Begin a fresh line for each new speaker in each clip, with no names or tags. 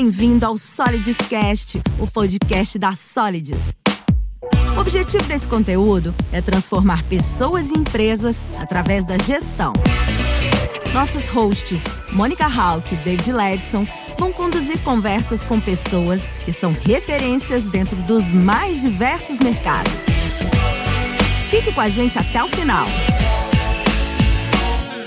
bem-vindo ao Solids Cast, o podcast da Solids. O objetivo desse conteúdo é transformar pessoas e empresas através da gestão. Nossos hosts, Mônica Hawk e David Ledson, vão conduzir conversas com pessoas que são referências dentro dos mais diversos mercados. Fique com a gente até o final.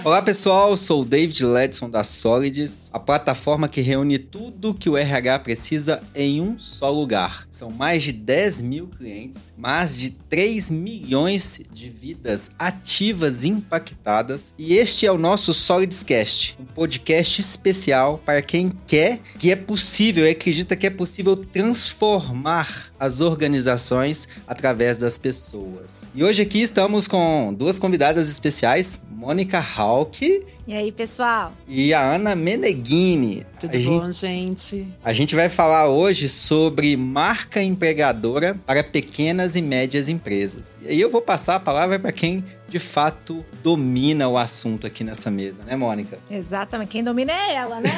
Olá pessoal, sou o David Ledson da Solids, a plataforma que reúne tudo que o RH precisa em um só lugar. São mais de 10 mil clientes, mais de 3 milhões de vidas ativas impactadas e este é o nosso Solids Cast, um podcast especial para quem quer que é possível, acredita que é possível transformar as organizações através das pessoas. E hoje aqui estamos com duas convidadas especiais, Mônica Hawk.
E aí, pessoal?
E a Ana Meneghini.
Tudo a bom, gente, gente?
A gente vai falar hoje sobre marca empregadora para pequenas e médias empresas. E aí eu vou passar a palavra para quem de fato domina o assunto aqui nessa mesa, né, Mônica?
Exatamente. Quem domina é ela, né?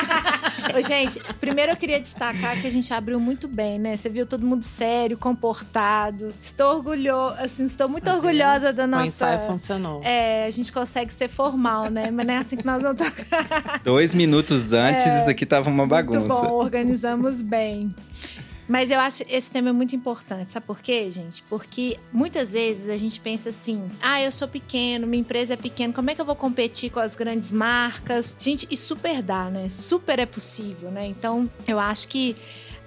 Ô, gente, primeiro eu queria destacar que a gente abriu muito bem, né? Você viu todo mundo sério, comportado. Estou orgulhoso, assim, estou muito orgulhosa da nossa. O
ensaio funcionou.
É, a gente consegue ser formal, né? Mas não é assim que nós vamos
Dois minutos antes, é, isso aqui tava uma bagunça.
Muito bom, organizamos bem. Mas eu acho esse tema é muito importante. Sabe por quê, gente? Porque muitas vezes a gente pensa assim: ah, eu sou pequeno, minha empresa é pequena, como é que eu vou competir com as grandes marcas? Gente, e super dá, né? Super é possível, né? Então, eu acho que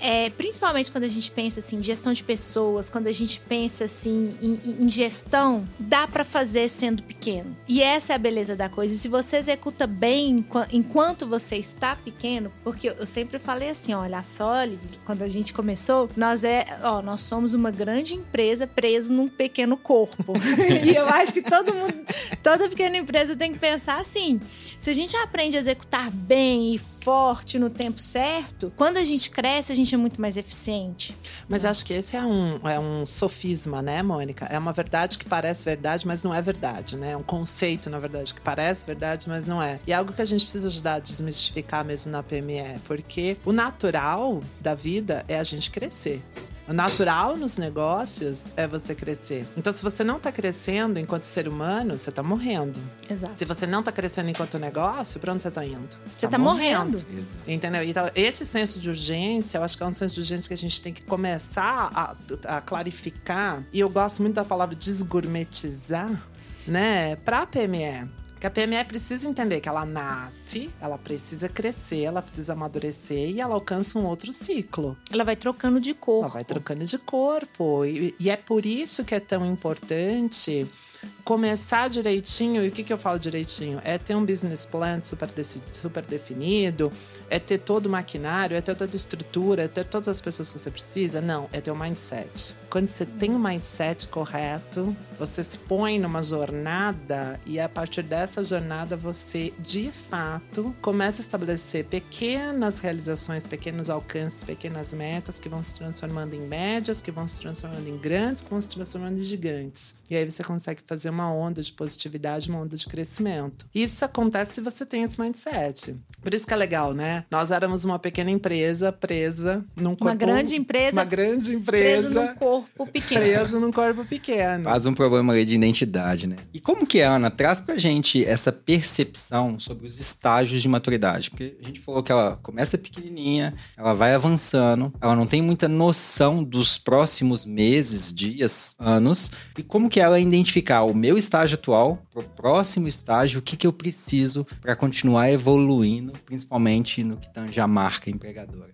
é, principalmente quando a gente pensa assim, em gestão de pessoas, quando a gente pensa assim em, em gestão, dá para fazer sendo pequeno. E essa é a beleza da coisa. E se você executa bem enquanto você está pequeno, porque eu sempre falei assim, olha, a Solids, quando a gente começou, nós é, ó, nós somos uma grande empresa presa num pequeno corpo. e eu acho que todo mundo, toda pequena empresa tem que pensar assim. Se a gente aprende a executar bem e forte no tempo certo, quando a gente cresce, a gente é muito mais eficiente.
Mas acho que esse é um, é um sofisma, né, Mônica? É uma verdade que parece verdade, mas não é verdade, né? É um conceito, na verdade, que parece verdade, mas não é. E é algo que a gente precisa ajudar a desmistificar mesmo na PME, porque o natural da vida é a gente crescer. O natural nos negócios é você crescer. Então, se você não está crescendo enquanto ser humano, você está morrendo.
Exato.
Se você não está crescendo enquanto negócio, para onde você está indo?
Você está tá morrendo.
morrendo. Entendeu? Então, esse senso de urgência, eu acho que é um senso de urgência que a gente tem que começar a, a clarificar. E eu gosto muito da palavra desgourmetizar, né? Para a PME. Que a PME precisa entender que ela nasce, ela precisa crescer, ela precisa amadurecer e ela alcança um outro ciclo.
Ela vai trocando de corpo.
Ela vai trocando de corpo. E, e é por isso que é tão importante começar direitinho, e o que, que eu falo direitinho? É ter um business plan super, super definido, é ter todo o maquinário, é ter toda a estrutura, é ter todas as pessoas que você precisa. Não, é ter o um mindset. Quando você tem o um mindset correto, você se põe numa jornada e a partir dessa jornada você, de fato, começa a estabelecer pequenas realizações, pequenos alcances, pequenas metas que vão se transformando em médias, que vão se transformando em grandes, que vão se transformando em gigantes. E aí você consegue fazer uma onda de positividade, uma onda de crescimento. Isso acontece se você tem esse mindset. Por isso que é legal, né? Nós éramos uma pequena empresa presa num corpo.
Uma grande empresa.
Uma grande empresa.
Num corpo pequeno.
Preso num corpo pequeno.
Faz um problema ali de identidade, né? E como que é, Ana? Traz pra gente essa percepção sobre os estágios de maturidade. Porque a gente falou que ela começa pequenininha, ela vai avançando, ela não tem muita noção dos próximos meses, dias, anos. E como que ela identificar o meu estágio atual para o próximo estágio, o que, que eu preciso para continuar evoluindo, principalmente no que tange a marca empregadora.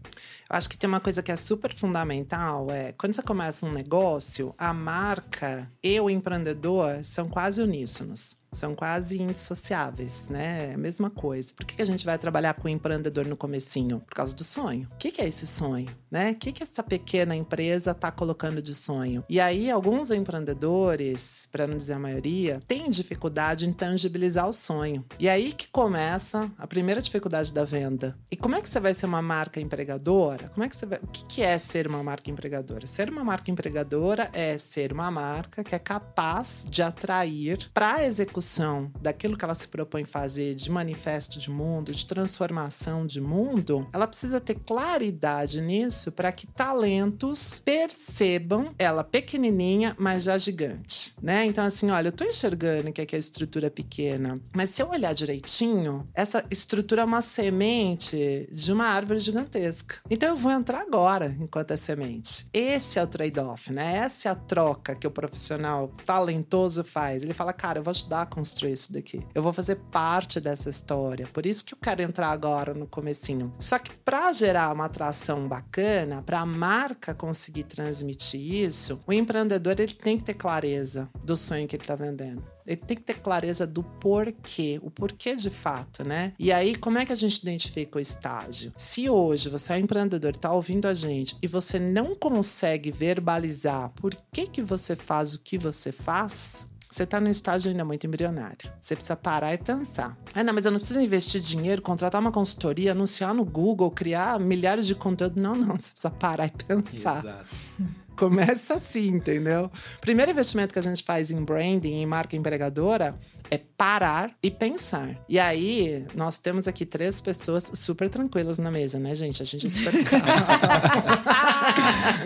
Acho que tem uma coisa que é super fundamental, é quando você começa um negócio, a marca e o empreendedor são quase uníssonos são quase indissociáveis, né? É a mesma coisa. Por que a gente vai trabalhar com o empreendedor no comecinho? Por causa do sonho. O que é esse sonho, né? O que essa pequena empresa está colocando de sonho? E aí, alguns empreendedores, para não dizer a maioria, têm dificuldade em tangibilizar o sonho. E aí que começa a primeira dificuldade da venda. E como é que você vai ser uma marca empregador empregadora. Como é que você vai... O que, é ser uma marca empregadora? Ser uma marca empregadora é ser uma marca que é capaz de atrair para a execução daquilo que ela se propõe fazer, de manifesto de mundo, de transformação de mundo, ela precisa ter claridade nisso para que talentos percebam ela pequenininha, mas já gigante, né? Então assim, olha, eu tô enxergando que aqui a estrutura é pequena, mas se eu olhar direitinho, essa estrutura é uma semente de uma árvore gigantesca. Então eu vou entrar agora enquanto é semente. Esse é o trade-off, né? Essa é a troca que o profissional talentoso faz. Ele fala, cara, eu vou ajudar construir isso daqui. Eu vou fazer parte dessa história. Por isso que eu quero entrar agora no comecinho. Só que para gerar uma atração bacana, para a marca conseguir transmitir isso, o empreendedor ele tem que ter clareza do sonho que ele está vendendo ele tem que ter clareza do porquê, o porquê de fato, né? E aí, como é que a gente identifica o estágio? Se hoje você é um empreendedor está ouvindo a gente e você não consegue verbalizar por que, que você faz o que você faz, você está num estágio ainda muito embrionário. Você precisa parar e pensar. Ah, não, mas eu não preciso investir dinheiro, contratar uma consultoria, anunciar no Google, criar milhares de conteúdo. Não, não. Você precisa parar e pensar. Exato. Começa assim, entendeu? Primeiro investimento que a gente faz em branding, em marca empregadora, é parar e pensar. E aí, nós temos aqui três pessoas super tranquilas na mesa, né, gente? A gente é super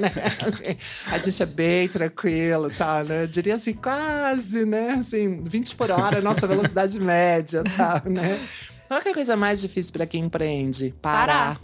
A gente é bem tranquilo, tá, né? Eu diria assim, quase, né? Assim, 20 por hora nossa velocidade média, tá, né? Qual é a coisa mais difícil para quem empreende? Parar. Parar.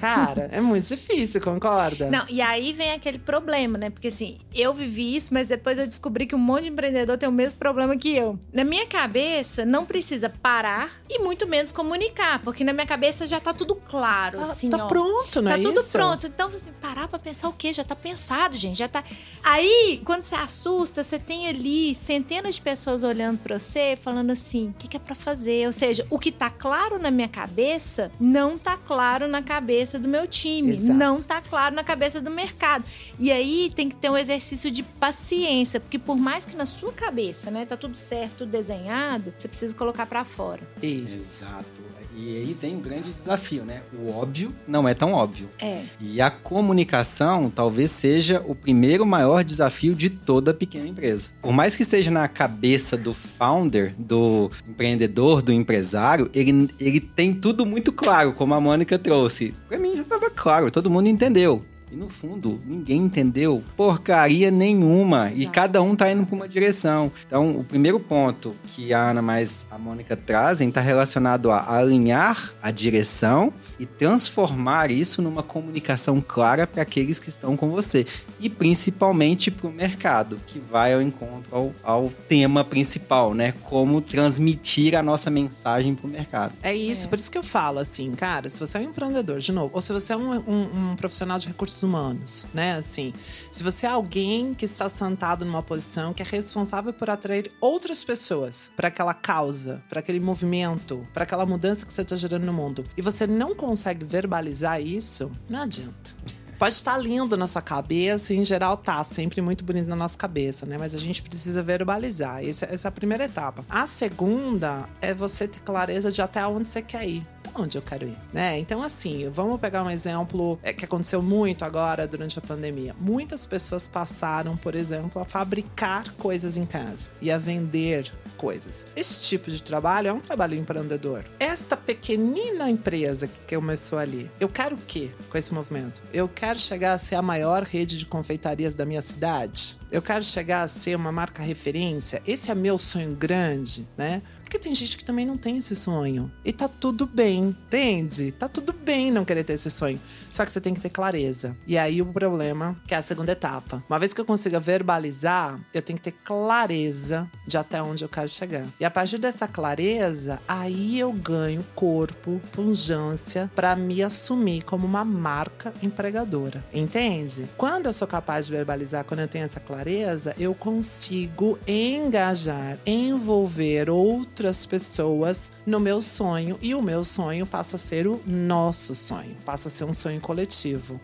Cara, é muito difícil, concorda?
Não, e aí vem aquele problema, né? Porque assim, eu vivi isso, mas depois eu descobri que um monte de empreendedor tem o mesmo problema que eu. Na minha cabeça, não precisa parar e muito menos comunicar, porque na minha cabeça já tá tudo claro, ah, assim,
Tá
ó,
pronto, não
tá
é
tudo
isso?
pronto. Então, assim, parar pra pensar o quê? Já tá pensado, gente, já tá... Aí, quando você assusta, você tem ali centenas de pessoas olhando pra você, falando assim, o que, que é pra fazer? Ou seja, o que tá claro na minha cabeça, não tá claro na cabeça cabeça do meu time, Exato. não tá claro na cabeça do mercado. E aí tem que ter um exercício de paciência, porque por mais que na sua cabeça, né, tá tudo certo, tudo desenhado, você precisa colocar para fora.
Isso. Exato. E aí vem um grande desafio, né? O óbvio não é tão óbvio.
É.
E a comunicação talvez seja o primeiro maior desafio de toda pequena empresa. Por mais que esteja na cabeça do founder, do empreendedor, do empresário, ele, ele tem tudo muito claro, como a Mônica trouxe. Para mim já estava claro, todo mundo entendeu. E no fundo, ninguém entendeu porcaria nenhuma. E cada um tá indo para uma direção. Então, o primeiro ponto que a Ana mais a Mônica trazem está relacionado a alinhar a direção e transformar isso numa comunicação clara para aqueles que estão com você. E principalmente para o mercado, que vai ao encontro ao, ao, tema principal, né? Como transmitir a nossa mensagem para o mercado.
É isso, é. por isso que eu falo assim, cara, se você é um empreendedor, de novo, ou se você é um, um, um profissional de recursos recursos humanos, né? Assim, se você é alguém que está sentado numa posição que é responsável por atrair outras pessoas para aquela causa, para aquele movimento, para aquela mudança que você está gerando no mundo, e você não consegue verbalizar isso, não adianta. Pode estar lindo na sua cabeça, e em geral tá sempre muito bonito na nossa cabeça, né? Mas a gente precisa verbalizar. Essa, essa é a primeira etapa. A segunda é você ter clareza de até onde você quer ir onde eu quero ir, né? Então, assim, vamos pegar um exemplo é, que aconteceu muito agora durante a pandemia. Muitas pessoas passaram, por exemplo, a fabricar coisas em casa e a vender coisas. Esse tipo de trabalho é um trabalho empreendedor. Esta pequenina empresa que começou ali, eu quero o quê com esse movimento? Eu quero chegar a ser a maior rede de confeitarias da minha cidade? Eu quero chegar a ser uma marca referência? Esse é meu sonho grande, né? Porque tem gente que também não tem esse sonho. E tá tudo bem, entende? Tá tudo bem não querer ter esse sonho. Só que você tem que ter clareza. E aí o problema, que é a segunda etapa. Uma vez que eu consiga verbalizar, eu tenho que ter clareza de até onde eu quero chegar. E a partir dessa clareza, aí eu ganho corpo, pungência para me assumir como uma marca empregadora. Entende? Quando eu sou capaz de verbalizar, quando eu tenho essa clareza, eu consigo engajar, envolver outros outras pessoas no meu sonho e o meu sonho passa a ser o nosso sonho, passa a ser um sonho coletivo.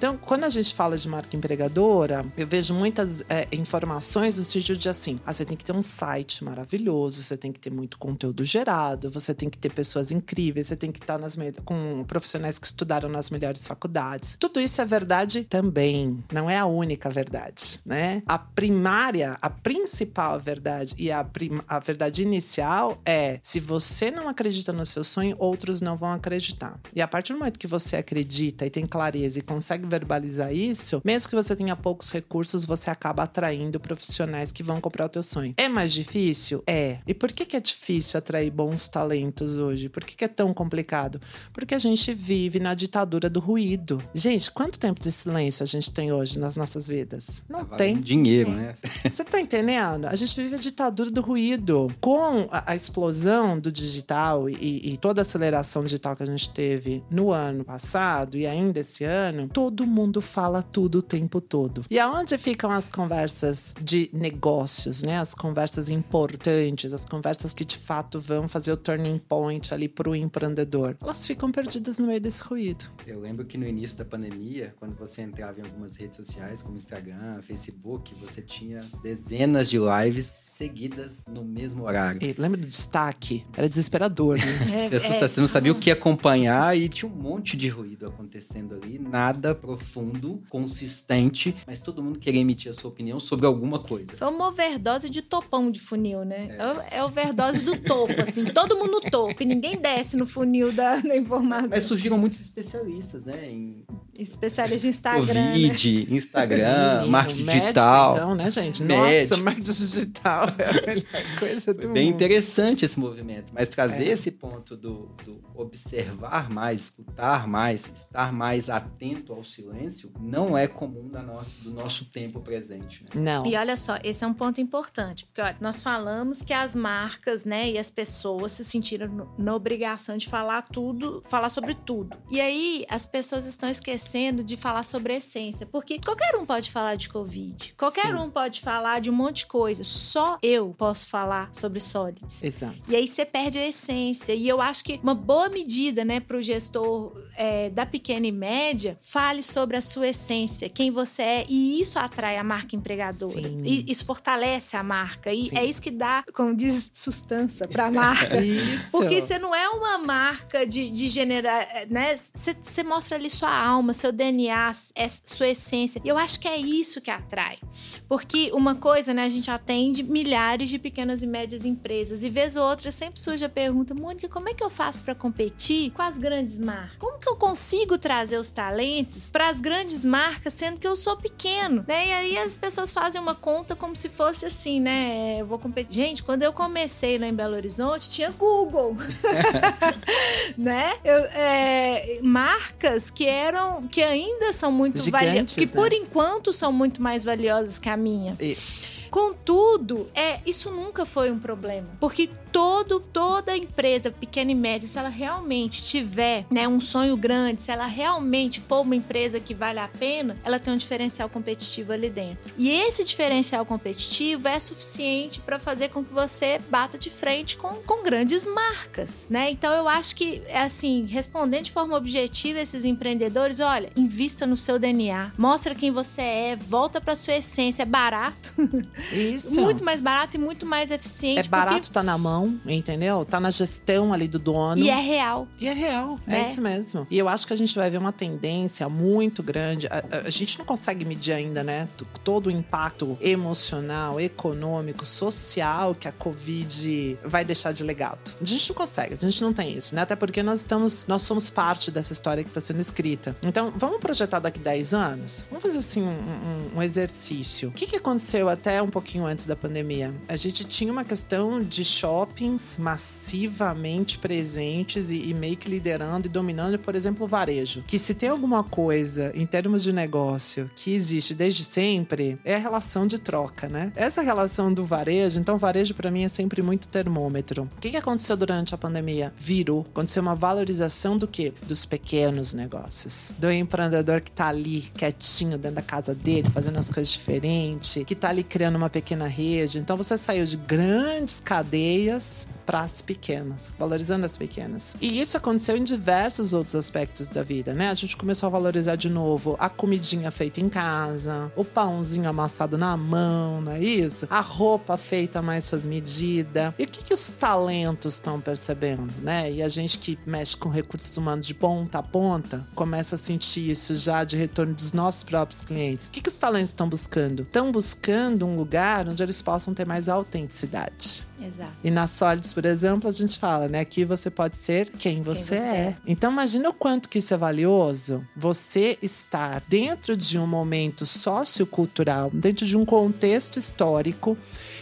Então, quando a gente fala de marca empregadora, eu vejo muitas é, informações no sentido de assim: ah, você tem que ter um site maravilhoso, você tem que ter muito conteúdo gerado, você tem que ter pessoas incríveis, você tem que estar nas com profissionais que estudaram nas melhores faculdades. Tudo isso é verdade também, não é a única verdade, né? A primária, a principal verdade e a, a verdade inicial é: se você não acredita no seu sonho, outros não vão acreditar. E a partir do momento que você acredita e tem clareza e consegue verbalizar isso, mesmo que você tenha poucos recursos, você acaba atraindo profissionais que vão comprar o teu sonho. É mais difícil? É. E por que, que é difícil atrair bons talentos hoje? Por que, que é tão complicado? Porque a gente vive na ditadura do ruído. Gente, quanto tempo de silêncio a gente tem hoje nas nossas vidas? Não tá tem.
Dinheiro, né?
Você tá entendendo? A gente vive a ditadura do ruído. Com a, a explosão do digital e, e toda a aceleração digital que a gente teve no ano passado e ainda esse ano, todo mundo fala tudo o tempo todo. E aonde ficam as conversas de negócios, né? As conversas importantes, as conversas que de fato vão fazer o turning point ali pro empreendedor. Elas ficam perdidas no meio desse ruído.
Eu lembro que no início da pandemia, quando você entrava em algumas redes sociais, como Instagram, Facebook, você tinha dezenas de lives seguidas no mesmo horário.
E lembra do destaque? Era desesperador, né?
É, é, você não sabia o que acompanhar e tinha um monte de ruído acontecendo ali, nada profundo, consistente, mas todo mundo queria emitir a sua opinião sobre alguma coisa.
Foi uma overdose de topão de funil, né? É, é overdose do topo, assim, todo mundo no topo e ninguém desce no funil da, da informação.
Mas surgiram muitos especialistas, né? Em
Especialista em Instagram.
Covid, né? Instagram, marketing médico, digital.
Então, né, gente? Médico. Nossa, marketing digital é a melhor coisa do
Foi Bem interessante esse movimento. Mas trazer é. esse ponto do, do observar mais, escutar mais, estar mais atento ao silêncio, não é comum da nossa, do nosso tempo presente. Né?
Não.
E olha só, esse é um ponto importante. Porque olha, nós falamos que as marcas né, e as pessoas se sentiram na obrigação de falar tudo, falar sobre tudo. E aí, as pessoas estão esquecendo de falar sobre a essência. Porque qualquer um pode falar de Covid. Qualquer Sim. um pode falar de um monte de coisa. Só eu posso falar sobre sólidos.
Exato.
E aí você perde a essência. E eu acho que uma boa medida, né, para o gestor é, da pequena e média, fale sobre a sua essência, quem você é. E isso atrai a marca empregadora. Sim. E isso fortalece a marca. E Sim. é isso que dá, como diz, sustância para a marca.
isso.
Porque você não é uma marca de, de generar, né? Você mostra ali sua alma, seu DNA, é sua essência. E eu acho que é isso que atrai. Porque uma coisa, né, a gente atende milhares de pequenas e médias empresas e vez ou outra sempre surge a pergunta: "Mônica, como é que eu faço para competir com as grandes marcas? Como que eu consigo trazer os talentos para as grandes marcas sendo que eu sou pequeno?" Né? E aí as pessoas fazem uma conta como se fosse assim, né? Eu vou competir. Gente, quando eu comecei lá em Belo Horizonte, tinha Google. né? Eu, é, marcas que eram que ainda são muito valiosas, que né? por enquanto são muito mais valiosas que a minha.
Isso.
Contudo, é, isso nunca foi um problema, porque todo, toda empresa pequena e média, se ela realmente tiver né, um sonho grande, se ela realmente for uma empresa que vale a pena, ela tem um diferencial competitivo ali dentro. E esse diferencial competitivo é suficiente para fazer com que você bata de frente com, com grandes marcas, né? Então eu acho que, assim, respondendo de forma objetiva esses empreendedores, olha, invista no seu DNA, mostra quem você é, volta para sua essência, é barato.
Isso.
muito mais barato e muito mais eficiente.
É barato, porque... tá na mão entendeu? Tá na gestão ali do dono.
E é real.
E é real, é, é isso mesmo. E eu acho que a gente vai ver uma tendência muito grande. A, a, a, gente não consegue medir ainda, né? Todo o impacto emocional, econômico, social que a Covid vai deixar de legado. A gente não consegue, a gente não tem isso, né? Até porque nós estamos, nós somos parte dessa história que está sendo escrita. Então, vamos projetar daqui 10 anos? Vamos fazer assim um, um, um exercício. O que, que aconteceu até um pouquinho antes da pandemia? A gente tinha uma questão de shopping shoppings massivamente presentes e, e, meio que liderando e dominando, por exemplo, o varejo. Que se tem alguma coisa em termos de negócio que existe desde sempre, é a relação de troca, né? Essa relação do varejo, então, varejo para mim é sempre muito termômetro. O que, que aconteceu durante a pandemia? Virou. Aconteceu uma valorização do quê? Dos pequenos negócios. Do empreendedor que tá ali quietinho dentro da casa dele, fazendo as coisas diferentes, que tá ali criando uma pequena rede. Então você saiu de grandes cadeias para as pequenas, valorizando as pequenas. E isso aconteceu em diversos outros aspectos da vida, né? A gente começou a valorizar de novo a comidinha feita em casa, o pãozinho amassado na mão, não é isso? A roupa feita mais sob medida. E o que, que os talentos estão percebendo, né? E a gente que mexe com recursos humanos de ponta a ponta começa a sentir isso já de retorno dos nossos próprios clientes. O que, que os talentos estão buscando? Estão buscando um lugar onde eles possam ter mais autenticidade.
Exato.
E na Solids, por exemplo, a gente fala, né? Aqui você pode ser quem você,
você
é.
é.
Então imagina o quanto que isso é valioso. Você estar dentro de um momento sociocultural, dentro de um contexto histórico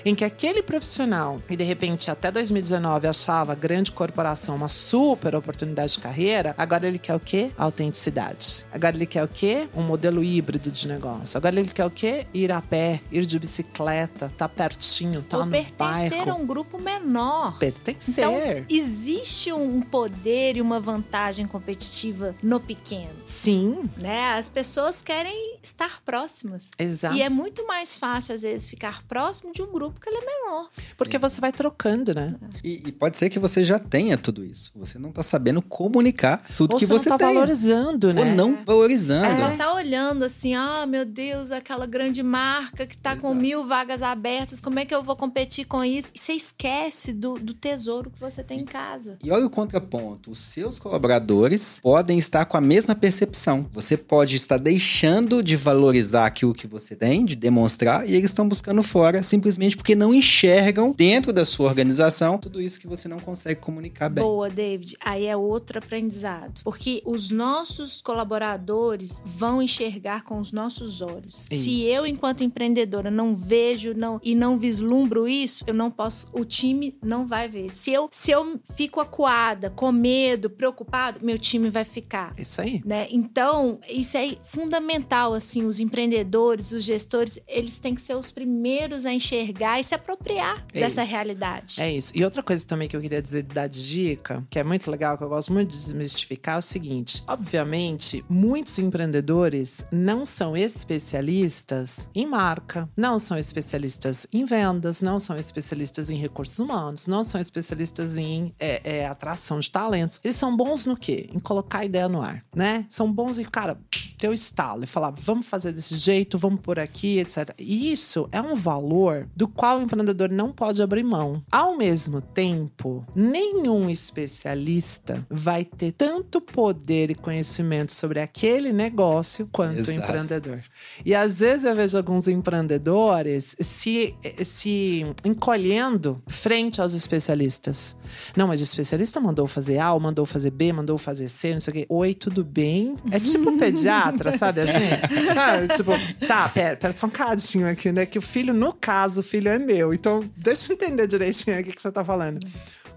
em que aquele profissional, e de repente até 2019 achava a grande corporação uma super oportunidade de carreira, agora ele quer o quê? Autenticidade. Agora ele quer o quê? Um modelo híbrido de negócio. Agora ele quer o quê? Ir a pé, ir de bicicleta, tá pertinho, tá
Ou
no
pertencer
bairro.
a um grupo menor.
Pertencer.
Então, existe um poder e uma vantagem competitiva no pequeno,
Sim,
né? As pessoas querem estar próximas.
exato.
E é muito mais fácil, às vezes, ficar próximo de um grupo que ele é menor.
Porque você vai trocando, né?
E, e pode ser que você já tenha tudo isso. Você não tá sabendo comunicar tudo
Ou
que
você
você
não tá
tem.
valorizando, né?
Ou não valorizando.
Você só tá olhando assim, ah, meu Deus, aquela grande marca que tá com
Exato.
mil vagas abertas, como é que eu vou competir com isso? E você esquece do, do tesouro que você tem em casa.
E olha o contraponto: os seus colaboradores podem estar com a mesma percepção. Você pode estar deixando de valorizar aquilo que você tem, de demonstrar, e eles estão buscando fora simplesmente porque não enxergam dentro da sua organização tudo isso que você não consegue comunicar bem.
Boa, David. Aí é outro aprendizado. Porque os nossos colaboradores vão enxergar com os nossos olhos.
Isso.
Se eu, enquanto empreendedora, não vejo não, e não vislumbro isso, eu não posso. O time não vai ver. Se eu, se eu fico acuada, com medo, preocupado, meu time vai ficar.
Isso aí.
Né? Então, isso é fundamental, assim, os empreendedores, os gestores, eles têm que ser os primeiros a enxergar e se apropriar
É
dessa
isso.
realidade.
É isso. E outra coisa também que eu queria dizer, dar de dica, que é muito legal, que eu gosto muito de desmistificar, é o seguinte: obviamente, muitos empreendedores não são especialistas em marca, não são especialistas em vendas, não são especialistas em recursos humanos, não são especialistas em é, é, atração de talentos. Eles são bons no quê? Em colocar a ideia no ar, né? São bons em, cara, ter o estalo e falar, vamos fazer desse jeito, vamos por aqui, etc. E isso é um valor do qual o empreendedor não pode abrir mão. Ao mesmo tempo, nenhum especialista vai ter tanto poder e conhecimento sobre aquele negócio quanto o
Exato.
empreendedor. E às vezes eu vejo alguns empreendedores se, se encolhendo frente aos especialistas. Não, mas o especialista mandou fazer A, ou mandou fazer B, mandou fazer C, não sei o quê. Oi, tudo bem? É tipo pediatra, sabe assim? Ah, tipo, tá, pera, pera só um cadinho aqui, né? Que o filho, no caso, o filho é meu. Então, deixa eu entender direitinho o que você tá falando.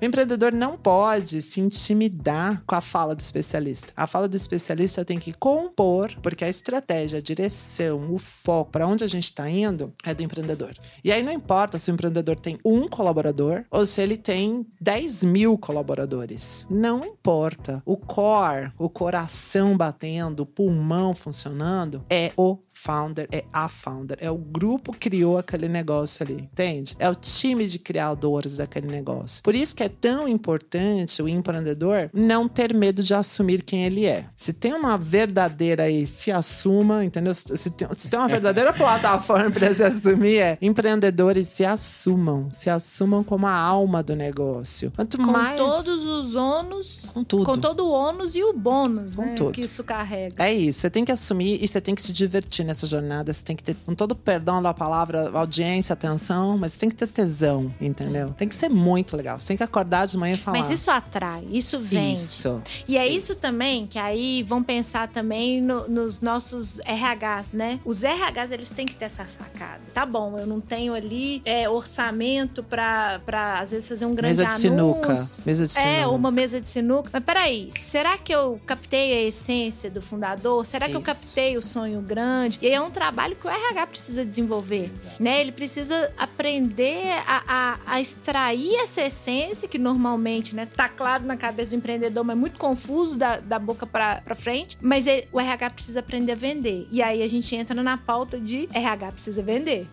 O empreendedor não pode se intimidar com a fala do especialista. A fala do especialista tem que compor, porque a estratégia, a direção, o foco, para onde a gente está indo, é do empreendedor. E aí não importa se o empreendedor tem um colaborador ou se ele tem 10 mil colaboradores. Não importa. O core, o coração batendo, o pulmão funcionando, é o founder, é a founder, é o grupo que criou aquele negócio ali, entende? É o time de criadores daquele negócio. Por isso que é tão importante o empreendedor não ter medo de assumir quem ele é. Se tem uma verdadeira aí, se assuma, entendeu? Se tem, se tem uma verdadeira plataforma para se assumir, é empreendedores se assumam, se assumam como a alma do negócio. Quanto
Com
mais
todos os ônus,
com tudo.
com todo o ônus e o bônus
Com
né,
tudo.
que isso carrega.
É isso, você tem que assumir e você tem que se divertir nessa jornada. Você tem que ter, com todo perdão da palavra, audiência, atenção, mas tem que ter tesão, entendeu? Tem que ser muito legal. Você tem que acordar de manhã e falar.
Mas isso atrai, isso vende.
Isso.
E é isso também que aí vão pensar também no- nos nossos RHs, né? Os RHs, eles têm que ter essa sacada. Tá bom, eu não tenho ali é, orçamento pra, pra, às vezes, fazer um grande
Mesa de sinuca.
anúncio.
Mesa de sinuca.
É, uma mesa de sinuca. Mas peraí, será que eu captei a essência do fundador? Será que eu
Isso.
captei o sonho grande? Grande. E aí é um trabalho que o RH precisa desenvolver.
Exato.
Né? Ele precisa aprender a, a, a extrair essa essência que normalmente né, tá claro na cabeça do empreendedor, mas muito confuso da, da boca para frente. Mas ele, o RH precisa aprender a vender. E aí a gente entra na pauta de RH precisa vender.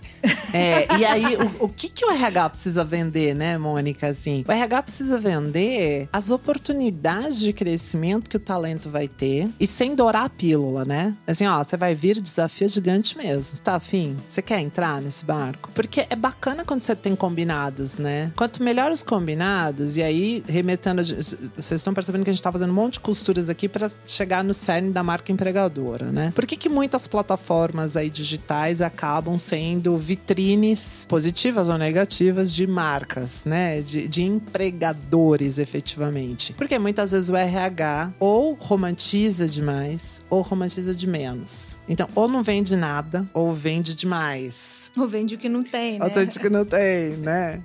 É, e aí, o, o que, que o RH precisa vender, né, Mônica? Assim, o RH precisa vender as oportunidades de crescimento que o talento vai ter e sem dourar a pílula, né? Assim, ó, você vai vir desafio gigante mesmo. Você tá afim? Você quer entrar nesse barco? Porque é bacana quando você tem combinados, né? Quanto melhor os combinados, e aí, remetendo. Vocês estão percebendo que a gente tá fazendo um monte de costuras aqui para chegar no cerne da marca empregadora, né? Por que, que muitas plataformas aí digitais acabam sendo vitrines positivas ou negativas de marcas, né? De, de empregadores, efetivamente. Porque muitas vezes o RH ou romantiza demais ou romantiza de menos. Então, ou não vende nada ou vende demais.
Ou vende o que não tem, né?
Ou gente que não tem, né?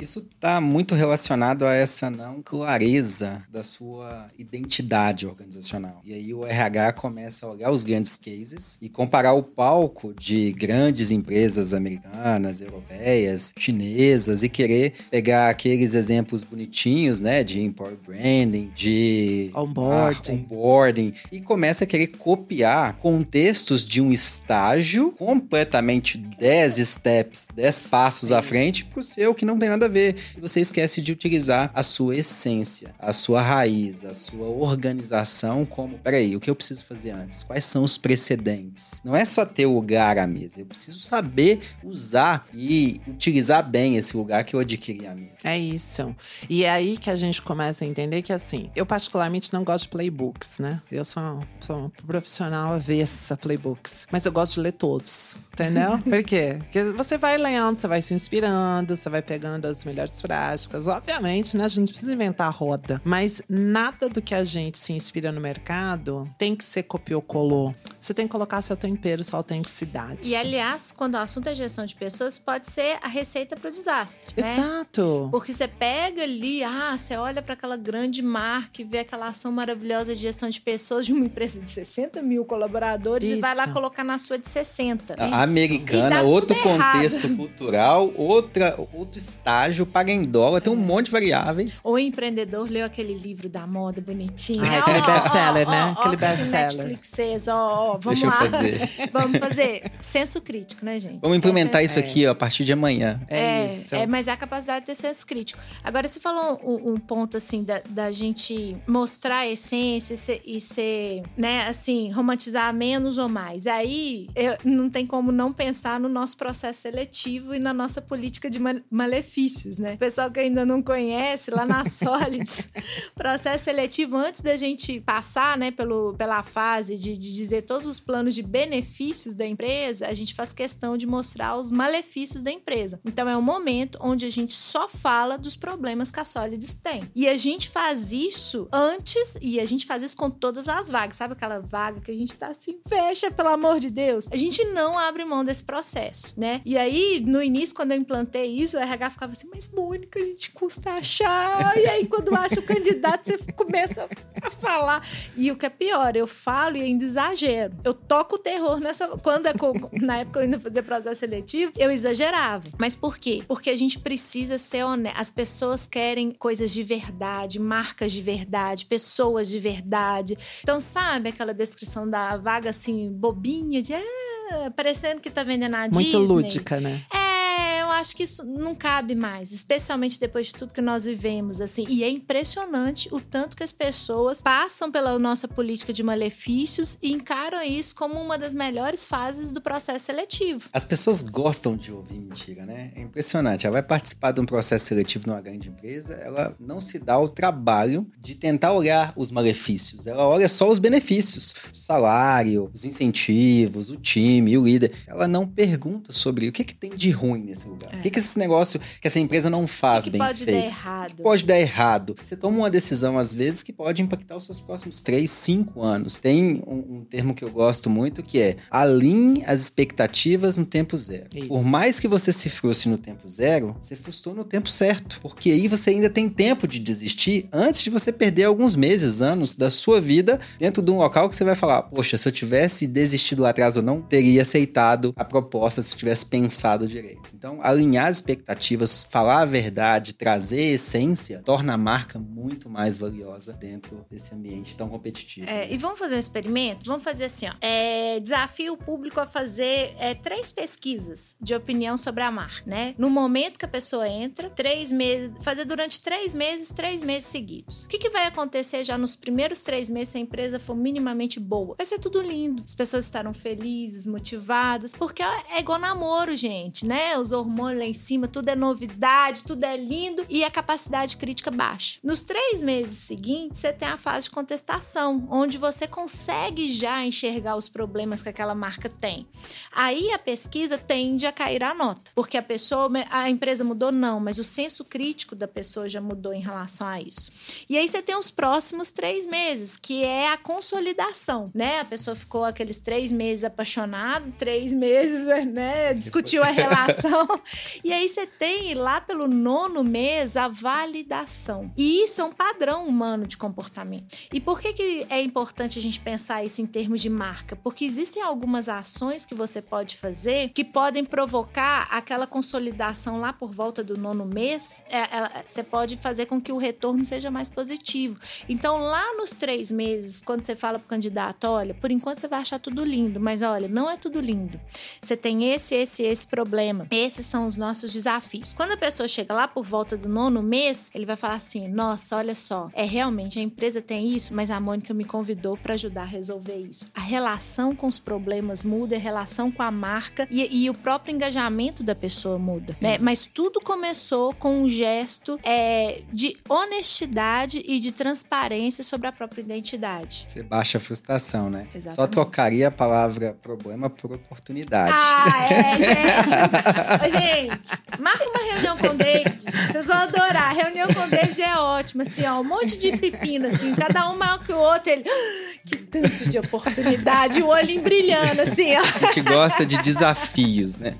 Isso está muito relacionado a essa não clareza da sua identidade organizacional. E aí o RH começa a olhar os grandes cases e comparar o palco de grandes empresas americanas, europeias, chinesas e querer pegar aqueles exemplos bonitinhos, né, de employer branding, de
Onboarding.
ah, onboarding e começa a querer copiar contextos de um estágio completamente 10 steps, 10 passos à frente pro seu que não tem nada a ver. E você esquece de utilizar a sua essência, a sua raiz, a sua organização como, peraí, o que eu preciso fazer antes? Quais são os precedentes? Não é só ter o lugar à mesa, eu preciso saber usar e utilizar bem esse lugar que eu adquiri à mesa.
É isso. E é aí que a gente começa a entender que, assim, eu particularmente não gosto de playbooks, né? Eu sou, sou um profissional avessa a playbooks. Mas eu gosto de ler todos, entendeu? Por quê? Porque você vai lendo, você vai se inspirando, você vai pegando as melhores práticas. Obviamente, né? A gente precisa inventar a roda. Mas nada do que a gente se inspira no mercado tem que ser copiou colou. Você tem que colocar seu tempero, sua autenticidade.
E aliás, quando o assunto é gestão de pessoas, pode ser a receita para o desastre, né?
Exato.
Porque você pega ali, ah, você olha para aquela grande marca e vê aquela ação maravilhosa de gestão de pessoas de uma empresa de 60 mil colaboradores e vai lá
Isso.
colocar na sua de 60.
A
E
americana, outro
errado.
contexto cultural, outra, outro estágio, paga em dólar, tem um monte de variáveis.
O empreendedor leu aquele livro da moda bonitinho.
Ah, aquele best-seller, né? Aquele best-seller.
Netflix fez, ó, ó, vamos
Deixa eu
lá.
fazer.
Vamos fazer. Senso crítico, né, gente?
Vamos implementar isso
É.
aqui ó, a partir de amanhã.
É,
É,
isso.
é, mas é a capacidade de ter senso crítico. Agora, você falou um, um ponto, assim, da, da gente mostrar a essência e ser, e ser, né, assim, romantizar menos ou mais. Aí, eu, não tem como não pensar no nosso processo seletivo e na nossa política de ma- né? O pessoal que ainda não conhece, lá na Solids, processo seletivo, antes da gente passar, né, pelo, pela fase de, de dizer todos os planos de benefícios da empresa, a gente faz questão de mostrar os malefícios da empresa. Então, é um momento onde a gente só fala dos problemas que a Solids tem. E a gente faz isso antes, e a gente faz isso com todas as vagas. Sabe aquela vaga que a gente tá assim, fecha, pelo amor de Deus? A gente não abre mão desse processo, né? E aí, no início, quando eu implantei isso, o RH ficava assim, mas Mônica, a gente custa achar. E aí, quando acha o candidato, você começa a falar. E o que é pior, eu falo e ainda exagero. Eu toco o terror nessa. Quando é na época eu ainda fazia processo seletivo, eu exagerava. Mas por quê? Porque a gente precisa ser honesto. As pessoas querem coisas de verdade, marcas de verdade, pessoas de verdade. Então, sabe aquela descrição da vaga assim, bobinha, de ah, parecendo que tá vendendo a
Muito
Disney?
lúdica, né?
É, acho que isso não cabe mais, especialmente depois de tudo que nós vivemos, assim. E é impressionante o tanto que as pessoas passam pela nossa política de malefícios e encaram isso como uma das melhores fases do processo seletivo.
As pessoas gostam de ouvir mentira, né? É impressionante. Ela vai participar de um processo seletivo numa grande empresa, ela não se dá o trabalho de tentar olhar os malefícios. Ela olha só os benefícios. O salário, os incentivos, o time, o líder. Ela não pergunta sobre o que, que tem de ruim nesse lugar. Certo? O que, que esse negócio, que essa empresa não faz
que
bem
pode
feito?
dar errado.
Que pode dar errado. Você toma uma decisão, às vezes, que pode impactar os seus próximos 3, 5 anos. Tem um, um termo que eu gosto muito que é alinhe as expectativas no tempo zero.
Isso.
Por mais que você se frustre no tempo zero, você frustrou no tempo certo. Porque aí você ainda tem tempo de desistir antes de você perder alguns meses, anos da sua vida dentro de um local que você vai falar: Poxa, se eu tivesse desistido lá atrás, eu não teria aceitado a proposta se eu tivesse pensado direito. Então, alinhar as expectativas, falar a verdade, trazer a essência, torna a marca muito mais valiosa dentro desse ambiente tão competitivo.
É, e vamos fazer um experimento? Vamos fazer assim, ó. É, desafio o público a fazer é, três pesquisas de opinião sobre a marca, né? No momento que a pessoa entra, três meses, fazer durante três meses, três meses seguidos. O que, que vai acontecer já nos primeiros três meses se a empresa for minimamente boa? Vai ser tudo lindo. As pessoas estarão felizes, motivadas, porque é igual namoro, gente, né? Os hormônios lá em cima, tudo é novidade, tudo é lindo e a capacidade crítica baixa. Nos três meses seguintes, você tem a fase de contestação, onde você consegue já enxergar os problemas que aquela marca tem. Aí a pesquisa tende a cair a nota, porque a pessoa, a empresa mudou, não, mas o senso crítico da pessoa já mudou em relação a isso. E aí você tem os próximos três meses, que é a consolidação, né? A pessoa ficou aqueles três meses apaixonado, três meses, né? Discutiu a relação. E aí você tem lá pelo nono mês a validação. E isso é um padrão humano de comportamento. E por que, que é importante a gente pensar isso em termos de marca? Porque existem algumas ações que você pode fazer que podem provocar aquela consolidação lá por volta do nono mês. É, ela- você pode fazer com que o retorno seja mais positivo. Então, lá nos três meses, quando você fala pro candidato, olha, por enquanto você vai achar tudo lindo, mas olha, não é tudo lindo. Você tem esse, esse, esse problema. Esses são os nossos desafios. Quando a pessoa chega lá por volta do nono mês, ele vai falar assim: nossa, olha só, é realmente a empresa tem isso, mas a Mônica me convidou para ajudar a resolver isso. A relação com os problemas muda, a relação com a marca e, e o próprio engajamento da pessoa muda, né? Mas tudo começou com um gesto é, de honestidade e de transparência sobre a própria identidade.
Você baixa a frustração, né? Só
Exatamente.
trocaria a palavra problema por oportunidade.
Ah, é, gente. Gente, marca uma reunião com o David. Vocês vão adorar. A reunião com o David é ótima, assim, ó. Um monte de pepino, assim, cada um maior que o outro. Ele, "Ah, que tanto de oportunidade. O olhinho brilhando, assim, ó.
A gente gosta de desafios, né?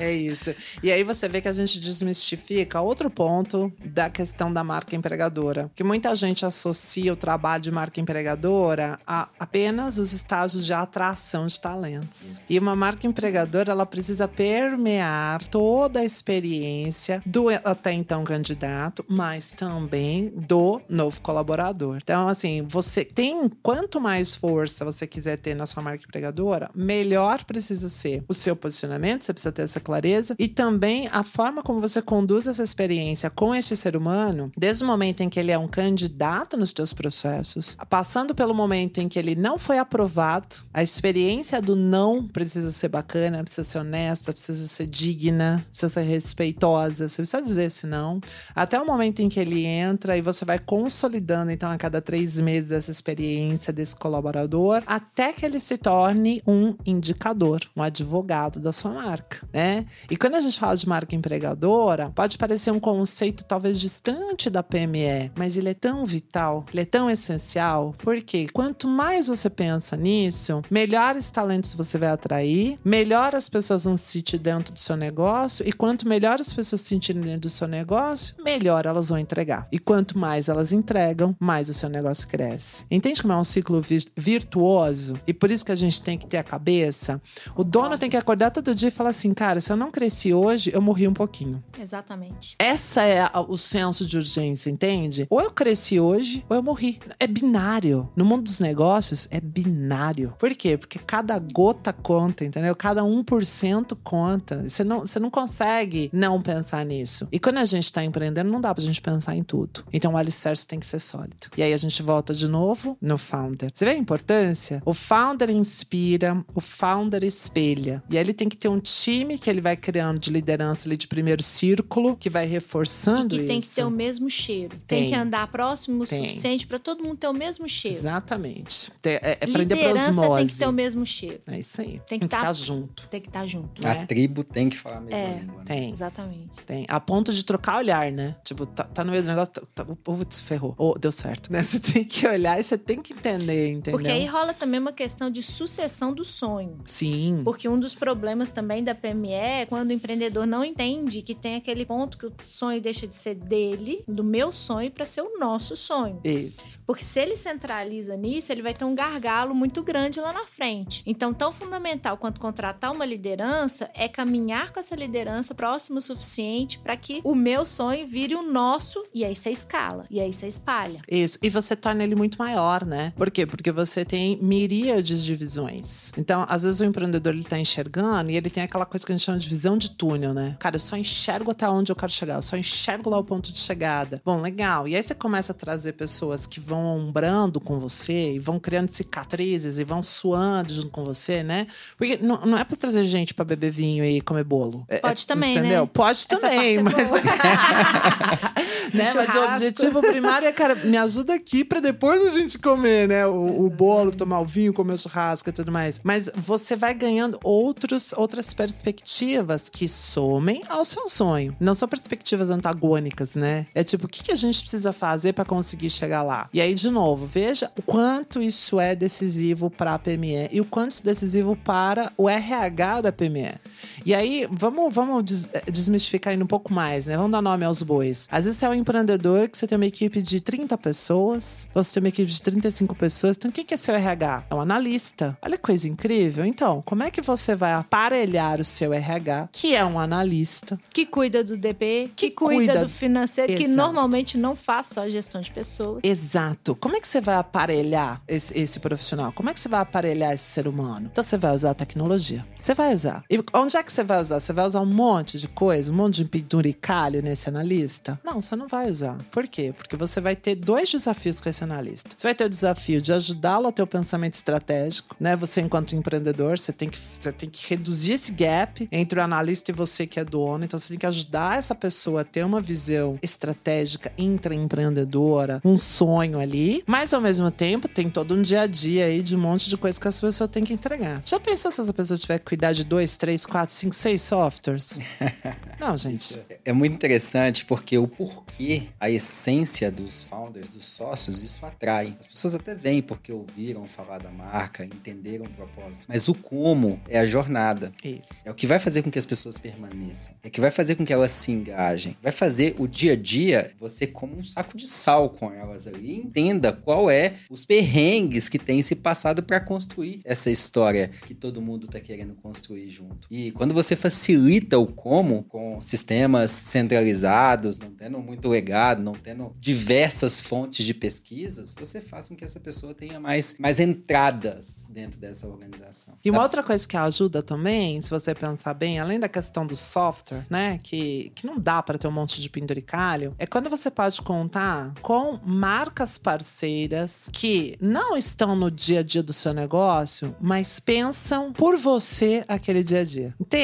É isso. E aí você vê que a gente desmistifica outro ponto da questão da marca empregadora. Que muita gente associa o trabalho de marca empregadora a apenas os estágios de atração de talentos. E uma marca empregadora, ela precisa permear toda a experiência do até então candidato, mas também do novo colaborador. Então, assim, você tem quanto mais força você quiser ter na sua marca empregadora, melhor precisa ser o seu posicionamento, você precisa ter essa clareza e também a forma como você conduz essa experiência com este ser humano, desde o momento em que ele é um candidato nos teus processos, passando pelo momento em que ele não foi aprovado, a experiência do não precisa ser bacana, precisa ser honesta, precisa ser digna, precisa ser respeitosa, você precisa dizer esse não, até o momento em que ele entra e você vai consolidando, então, a cada três meses essa experiência desse colaborador, até que ele se torne um indicador, um advogado da sua marca, né? E quando a gente fala de marca empregadora, pode parecer um conceito talvez distante da PME, mas ele é tão vital, ele é tão essencial, porque quanto mais você pensa nisso, melhores talentos você vai atrair, melhor as pessoas vão se sentir dentro do seu negócio, e quanto melhor as pessoas se sentirem dentro do seu negócio, melhor elas vão entregar. E quanto mais elas entregam, mais o seu negócio cresce. Entende como é um ciclo vir- virtuoso? E por isso que a gente tem que ter a cabeça. O dono tem que acordar todo dia e falar assim: cara, se eu não cresci hoje, eu morri um pouquinho.
Exatamente.
Essa é a- o senso de urgência, entende? Ou eu cresci hoje, ou eu morri. É binário. No mundo dos negócios, é binário. Por quê? Porque cada gota conta, entendeu? Cada 1% conta. Você não, você não consegue não pensar nisso. E quando a gente tá empreendendo, não dá pra gente pensar em tudo. Então o alicerce tem que ser sólido. E aí a gente volta de novo no founder. Você vê a importância? O founder inspira, o founder espelha. E aí ele tem que ter um time que ele vai criando de liderança ali de primeiro círculo, que vai reforçando
E que
isso.
tem que ter o mesmo cheiro. Tem,
Tem.
que andar próximo o
Tem.
suficiente para todo mundo ter o mesmo cheiro.
Exatamente. Te- É, é prender pra
Liderança tem que ter o mesmo cheiro.
É isso aí.
Tem que tá-
estar junto.
Tem que estar junto.
né?
A tribo tem que falar a mesma
É,
língua. né?
Tem.
Exatamente.
Tem. A ponto de trocar olhar, né? Tipo, tá, tá no meio do negócio, tá, tá, putz, ferrou. Ou deu certo, né? Você tem que olhar e você tem que entender, entendeu?
Porque aí rola também uma questão de sucessão do sonho.
Sim.
Porque um dos problemas também da PME é quando o empreendedor não entende que tem aquele ponto que o sonho deixa de ser dele, do meu sonho, para ser o nosso sonho.
Isso.
Porque se ele centraliza nisso, ele vai ter um gargalo muito grande lá na frente. Então, tão fundamental quanto contratar uma liderança é caminhar com essa liderança próximo o suficiente para que o meu sonho vire o nosso e aí você escala, e aí você espalha.
Isso. E você torna ele muito maior, né? Por quê? Porque você tem miríades de visões. Então, às vezes o empreendedor ele tá enxergando e ele tem aquela coisa que a gente chama de visão de túnel, né? Cara, eu só enxergo até onde eu quero chegar, eu só enxergo lá o ponto de chegada. Bom, legal. E aí você começa a trazer pessoas que vão ombrando com você e vão criando cicatrizes e vão suando junto com você, né? Porque não, não é pra trazer gente pra beber vinho e comer bolo. É-
Pode
é-
também, né?
entendeu? Pode
Essa
também,
é
mas né? Mas o objetivo primário é, cara, me ajuda aqui pra depois a gente comer, né? O, o bolo, tomar o vinho, comer o churrasco e tudo mais. Mas você vai ganhando outros, outras perspectivas que somem ao seu sonho. Não são perspectivas antagônicas, né? É tipo, o que, que a gente precisa fazer pra conseguir chegar lá? E aí, de novo, veja o quanto isso é decisivo para a PME e o quanto isso é decisivo para o RH da PME. E aí, vamos, vamos des- eh, desmistificar ainda um pouco mais, né? Vamos dar nome aos bois. Às vezes você é um empreendedor que você tem uma equipe de 30 pessoas, ou você tem uma equipe de 35 pessoas. Então, quem que é seu RH? É um analista. Olha que coisa incrível. Então, como é que você vai aparelhar o seu RH, que é um analista?
Que cuida do DP, que,
Que
cuida,
cuida-
do financeiro, que
Exato.
normalmente não faz só gestão de pessoas.
Exato. Como é que você vai aparelhar esse, esse profissional? Como é que você vai aparelhar esse ser humano? Então você vai usar a tecnologia. Você vai usar. E onde é que você vai usar? Você vai usar um monte de coisa, um monte de penduricalho nesse analista? Não, você não vai usar. Por quê? Porque você vai ter dois desafios com esse analista. Você vai ter o desafio de ajudá-lo a ter o pensamento estratégico, né? Você, enquanto empreendedor, você tem que, você tem que reduzir esse gap entre o analista e você que é dono. Então você tem que ajudar essa pessoa a ter uma visão estratégica intraempreendedora, um sonho ali, mas ao mesmo tempo tem todo um dia a dia aí de um monte de coisa que essa pessoa tem que entregar. Já pensou se essa pessoa tiver que cuidar de dois, três, quatro, cinco, seis softwares? Não, gente.
É muito interessante porque o porquê, a essência dos founders, dos sócios, isso atrai. As pessoas até vêm porque ouviram falar da marca, entenderam o propósito. Mas o como é a jornada.
Isso.
É o que vai fazer com que as pessoas permaneçam. É o que vai fazer com que elas se engajem. Vai fazer o dia a dia você como um saco de sal com elas ali. E entenda qual é os perrengues que tem se passado para construir essa história que todo mundo tá querendo construir junto. E quando você facilita o como com sistemas centralizados, não tendo muito legado, não tendo diversas fontes de pesquisas, você faz com que essa pessoa tenha mais, mais entradas dentro dessa organização.
E uma outra coisa que ajuda também, se você pensar bem, além da questão do software, né, que, que não dá para ter um monte de penduricalho, é quando você pode contar com marcas parceiras que não estão no dia a dia do seu negócio, mas pensam por você aquele dia a dia. Entende?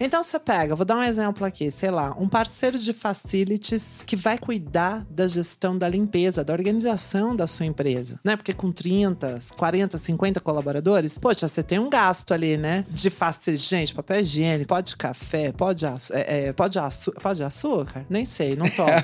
Então você pega, vou dar um exemplo aqui, sei lá, um parceiro de facilities que vai cuidar da gestão da limpeza, da organização da sua empresa, né? Porque com 30, 40, 50 colaboradores, poxa, você tem um gasto ali, né? De facilities, gente, papel higiênico, pó de café, pó de, é, é, pó de, açu pó de açúcar? Nem sei, não tomo.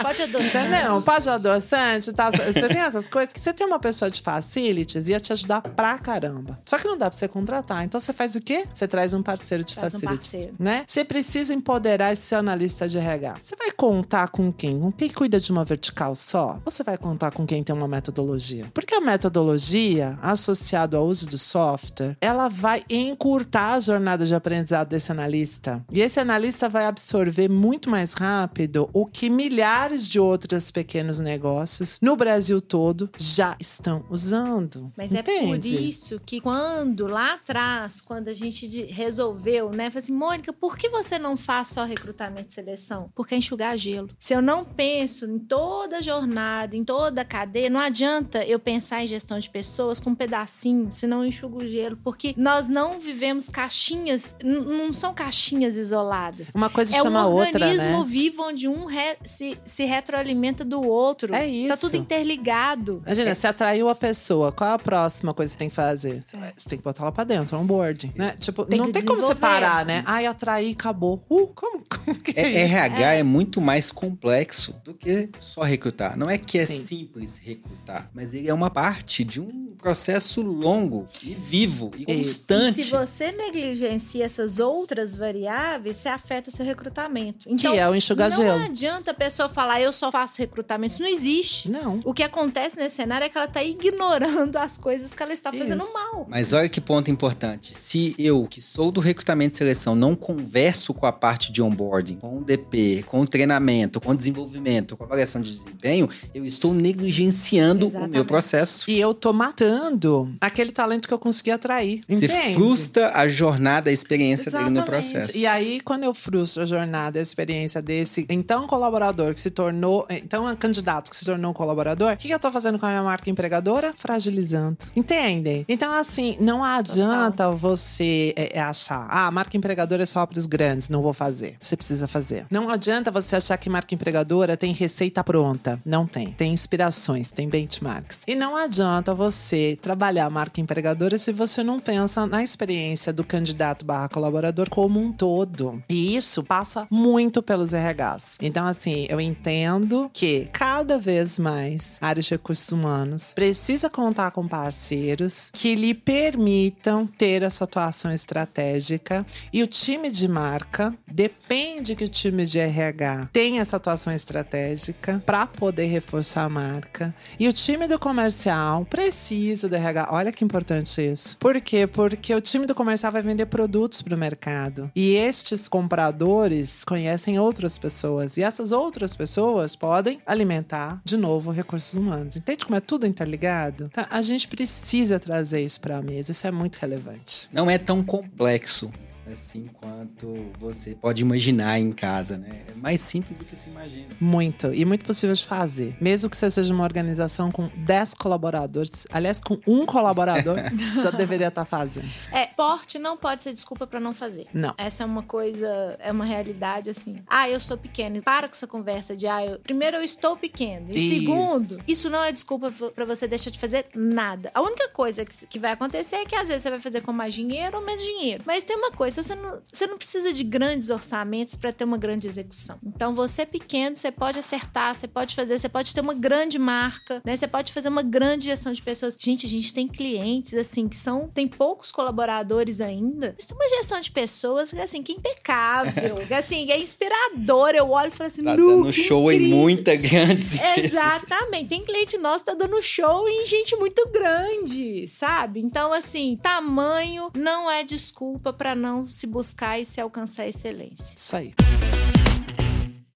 Pode adotar.
Entendeu? Pó de adoçante tal. Você tem essas coisas que você tem uma pessoa de facilities ia te ajudar pra caramba. Só que não dá pra você contratar. Então você faz o quê? Você traz um parceiro de
Traz um
facilities.
parceiro.
né? Você precisa empoderar esse seu analista de RH. Você vai contar com quem? Com quem cuida de uma vertical só? Ou você vai contar com quem tem uma metodologia? Porque a metodologia, associado ao uso do software, ela vai encurtar a jornada de aprendizado desse analista. E esse analista vai absorver muito mais rápido o que milhares de outros pequenos negócios no Brasil todo já estão usando.
Mas é por
Entende?
isso que quando lá atrás, quando quando a gente de- resolveu, né? Falei assim, Mônica, por que você não faz só recrutamento e seleção? Porque é enxugar gelo. Se eu não penso em toda a jornada, em toda a cadeia, não adianta eu pensar em gestão de pessoas com um pedacinho, senão eu enxugo o gelo. Porque nós não vivemos caixinhas, não são caixinhas isoladas.
Uma coisa
É um
chama a outra,
organismo
né?
vivo onde um re- se, se retroalimenta do outro.
É
Tá
isso.
tudo interligado.
Imagina, você atraiu a pessoa, qual é a próxima coisa que você tem que fazer? Você tem que botar ela pra dentro, é um board, né? Tipo,
Tem
não tem como você
desenvolver.
parar, né? Ai, atraí, acabou. Uh, como, como que é,
É-? RH é. muito mais complexo do que só recrutar. Não é que é
Sim.
simples recrutar, mas ele é uma parte de um processo longo e vivo e
Isso.
constante.
Se você negligencia essas outras variáveis, você afeta seu recrutamento. Então,
que é o enxugar
não
gelo.
adianta a pessoa falar, eu só faço recrutamento. Isso não existe.
Não.
O que acontece nesse cenário é que ela tá ignorando as coisas que ela está fazendo
Isso.
mal.
Mas olha que ponto importante. Se eu, que sou do recrutamento e seleção, não converso com a parte de onboarding, com o DP, com o treinamento, com o desenvolvimento, com a avaliação de desempenho, eu estou negligenciando o
Exatamente.
meu processo.
E eu tô matando aquele talento que eu consegui atrair.
Você
entende?
frustra a jornada, a experiência dele no
Exatamente.
processo.
E aí, quando eu frustro a jornada, a experiência desse então colaborador que se tornou, então um candidato que se tornou um colaborador, o que que eu tô fazendo com a minha marca empregadora? Fragilizando. Entendem? Então, assim, não adianta você é, é, achar, ah, marca empregadora é só para os grandes, não vou fazer. Você precisa fazer. Não adianta você achar que marca empregadora tem receita pronta. Não tem. Tem inspirações, tem benchmarks. E não adianta você trabalhar marca empregadora se você não pensa na experiência do candidato barra colaborador como um todo. E isso passa muito pelos RHs. Então, assim, eu entendo que cada vez mais a área de recursos humanos precisa contar com parceiros que lhe permitam ter essa atuação estratégica. E o time de marca depende que o time de RH tenha essa atuação estratégica para poder reforçar a marca. E o time do comercial precisa do RH. Olha que importante isso. Por quê? Porque o time do comercial vai vender produtos para o mercado. E estes compradores conhecem outras pessoas. E essas outras pessoas podem alimentar, de novo, recursos humanos. Entende como é tudo interligado? Tá? A gente precisa trazer isso para a mesa. Isso é muito relevante.
Não é tão complexo assim quanto você pode imaginar em casa, né? É mais simples do que se imagina.
Muito. E muito possível de fazer. Mesmo que você seja uma organização com 10 colaboradores, aliás, com um colaborador, já deveria estar fazendo.
É, porte não pode ser desculpa pra não fazer.
Não.
Essa é uma coisa, é uma realidade assim. Ah, eu sou pequeno. Para com essa conversa de, ah, eu... primeiro eu estou pequeno. E
Isso.
segundo, isso não é desculpa pra você deixar de fazer nada. A única coisa que, que vai acontecer é que às vezes você vai fazer com mais dinheiro ou menos dinheiro. Mas tem uma coisa, você não, você não precisa de grandes orçamentos pra ter uma grande execução. Então, você pequeno, você pode acertar, você pode fazer, você pode ter uma grande marca, né? Você pode fazer uma grande gestão de pessoas. Gente, a gente tem clientes, assim, que são... Tem poucos colaboradores ainda. Mas tem uma gestão de pessoas, assim, que é impecável. que, assim, é inspirador. Eu olho e falo assim,
Tá
"Nu,
dando show em
incrível."
muita grandes empresas.
Exatamente. Tem cliente nosso que tá dando show em gente muito grande, sabe? Então, assim, tamanho não é desculpa pra não se buscar e se alcançar a excelência.
Isso aí.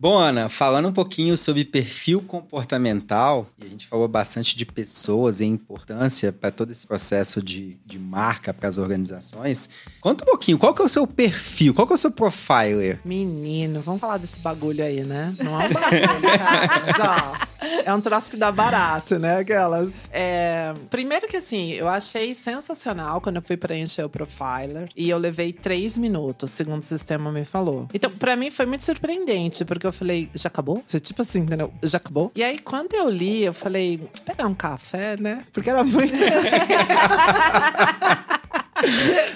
Bom, Ana, falando um pouquinho sobre perfil comportamental, e a gente falou bastante de pessoas e importância para todo esse processo de, de marca para as organizações. Conta um pouquinho, qual que é o seu perfil? Qual que é o seu profiler?
Menino, vamos falar desse bagulho aí, né? Não é um bagulho, cara, mas, ó, é um troço que dá barato, né? Aquelas. É, primeiro que assim, eu achei sensacional quando eu fui preencher o profiler e eu levei três minutos, segundo o sistema me falou. Então, pra mim foi muito surpreendente, porque eu falei, já acabou? Foi tipo assim, entendeu? Já acabou? E aí, quando eu li, eu falei, "Vou pegar um café, né? Porque era muito.